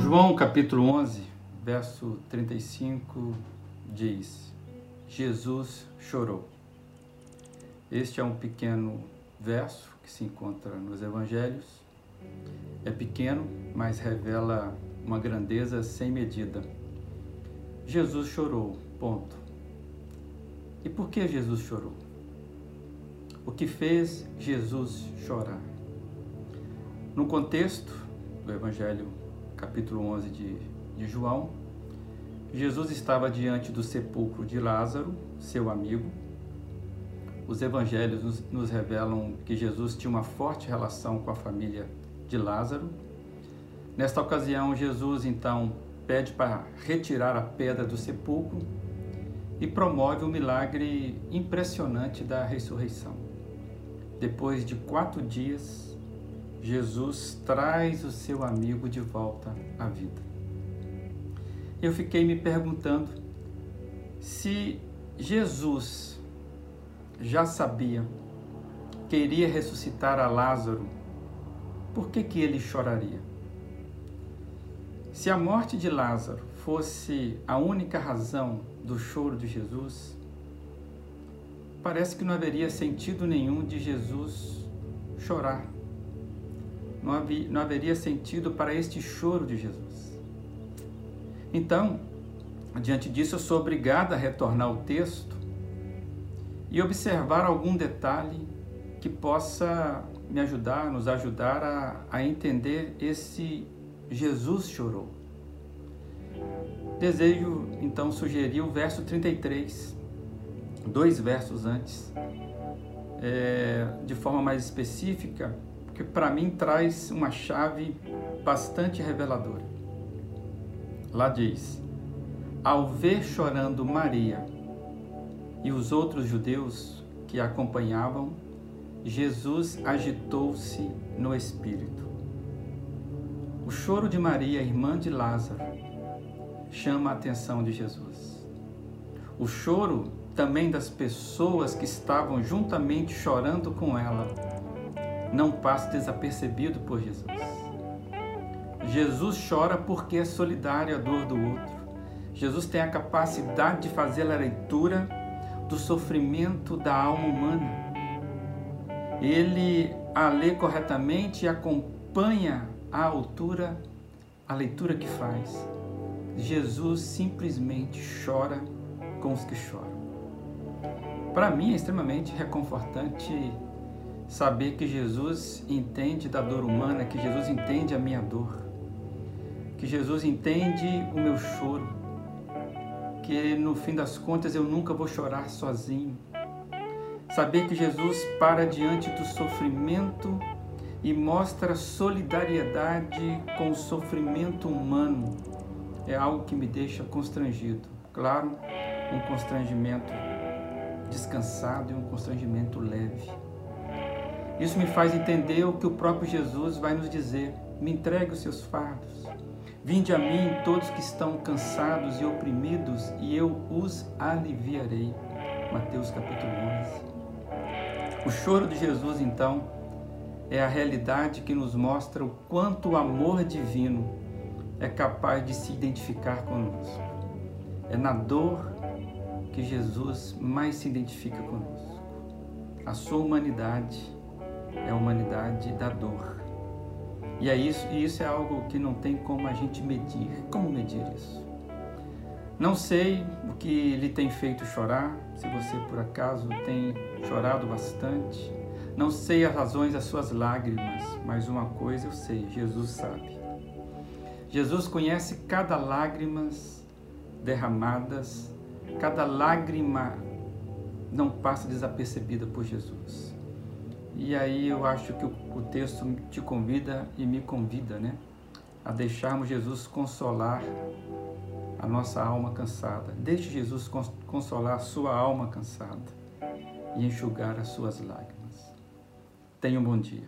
João capítulo 11, verso 35 diz: Jesus chorou. Este é um pequeno verso que se encontra nos evangelhos. É pequeno, mas revela uma grandeza sem medida. Jesus chorou, ponto. E por que Jesus chorou? O que fez Jesus chorar? No contexto do Evangelho, capítulo 11 de, de João, Jesus estava diante do sepulcro de Lázaro, seu amigo. Os evangelhos nos, nos, revelam que Jesus tinha uma forte relação com a família de Lázaro. Nesta ocasião, Jesus então pede para retirar a pedra do sepulcro e promove o um milagre impressionante da ressurreição. Depois de quatro dias, Jesus traz o seu amigo de volta à vida. Eu fiquei me perguntando se Jesus já sabia que iria ressuscitar a Lázaro, por que, que ele choraria? Se a morte de Lázaro fosse a única razão do choro de Jesus, parece que não haveria sentido nenhum de Jesus chorar. Não, havia, não haveria sentido para este choro de Jesus. Então, diante disso, eu sou obrigado a retornar ao texto e observar algum detalhe que possa me ajudar, nos ajudar a, a entender esse Jesus chorou. Desejo então sugerir o verso 33, dois versos antes, é, de forma mais específica, que para mim traz uma chave bastante reveladora. Lá diz: Ao ver chorando Maria e os outros judeus que a acompanhavam, Jesus agitou-se no espírito o choro de Maria, irmã de Lázaro, chama a atenção de Jesus. O choro também das pessoas que estavam juntamente chorando com ela não passa desapercebido por Jesus. Jesus chora porque é solidário à dor do outro. Jesus tem a capacidade de fazer a leitura do sofrimento da alma humana. Ele a lê corretamente e acompanha à altura a leitura que faz. Jesus simplesmente chora com os que choram. Para mim é extremamente reconfortante saber que Jesus entende da dor humana, que Jesus entende a minha dor, que Jesus entende o meu choro, que no fim das contas eu nunca vou chorar sozinho. Saber que Jesus para diante do sofrimento e mostra solidariedade com o sofrimento humano é algo que me deixa constrangido. Claro, um constrangimento descansado e um constrangimento leve. Isso me faz entender o que o próprio Jesus vai nos dizer: me entregue os seus fardos. Vinde a mim todos que estão cansados e oprimidos, e eu os aliviarei. Mateus capítulo 11. O choro de Jesus, então, é a realidade que nos mostra o quanto o amor divino é capaz de se identificar conosco. É na dor que Jesus mais se identifica conosco. A sua humanidade é a humanidade da dor. E é isso, e isso é algo que não tem como a gente medir. Como medir isso? Não sei o que lhe tem feito chorar, se você por acaso tem chorado bastante, não sei as razões das suas lágrimas, mas uma coisa eu sei: Jesus sabe. Jesus conhece cada lágrima derramadas, cada lágrima não passa desapercebida por Jesus. E aí eu acho que o, texto te convida e me convida, né? A deixarmos Jesus consolar a nossa alma cansada. Deixe Jesus consolar a sua alma cansada e enxugar as suas lágrimas. Tenha um bom dia.